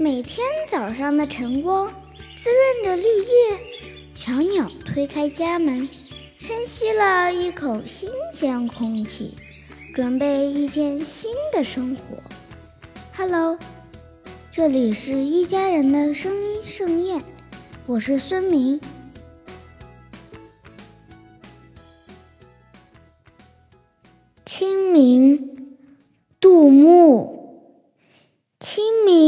每天早上的晨光滋润着绿叶，小鸟推开家门，深吸了一口新鲜空气，准备一天新的生活。Hello，这里是一家人的声音盛宴，我是孙明。清明，杜牧。清明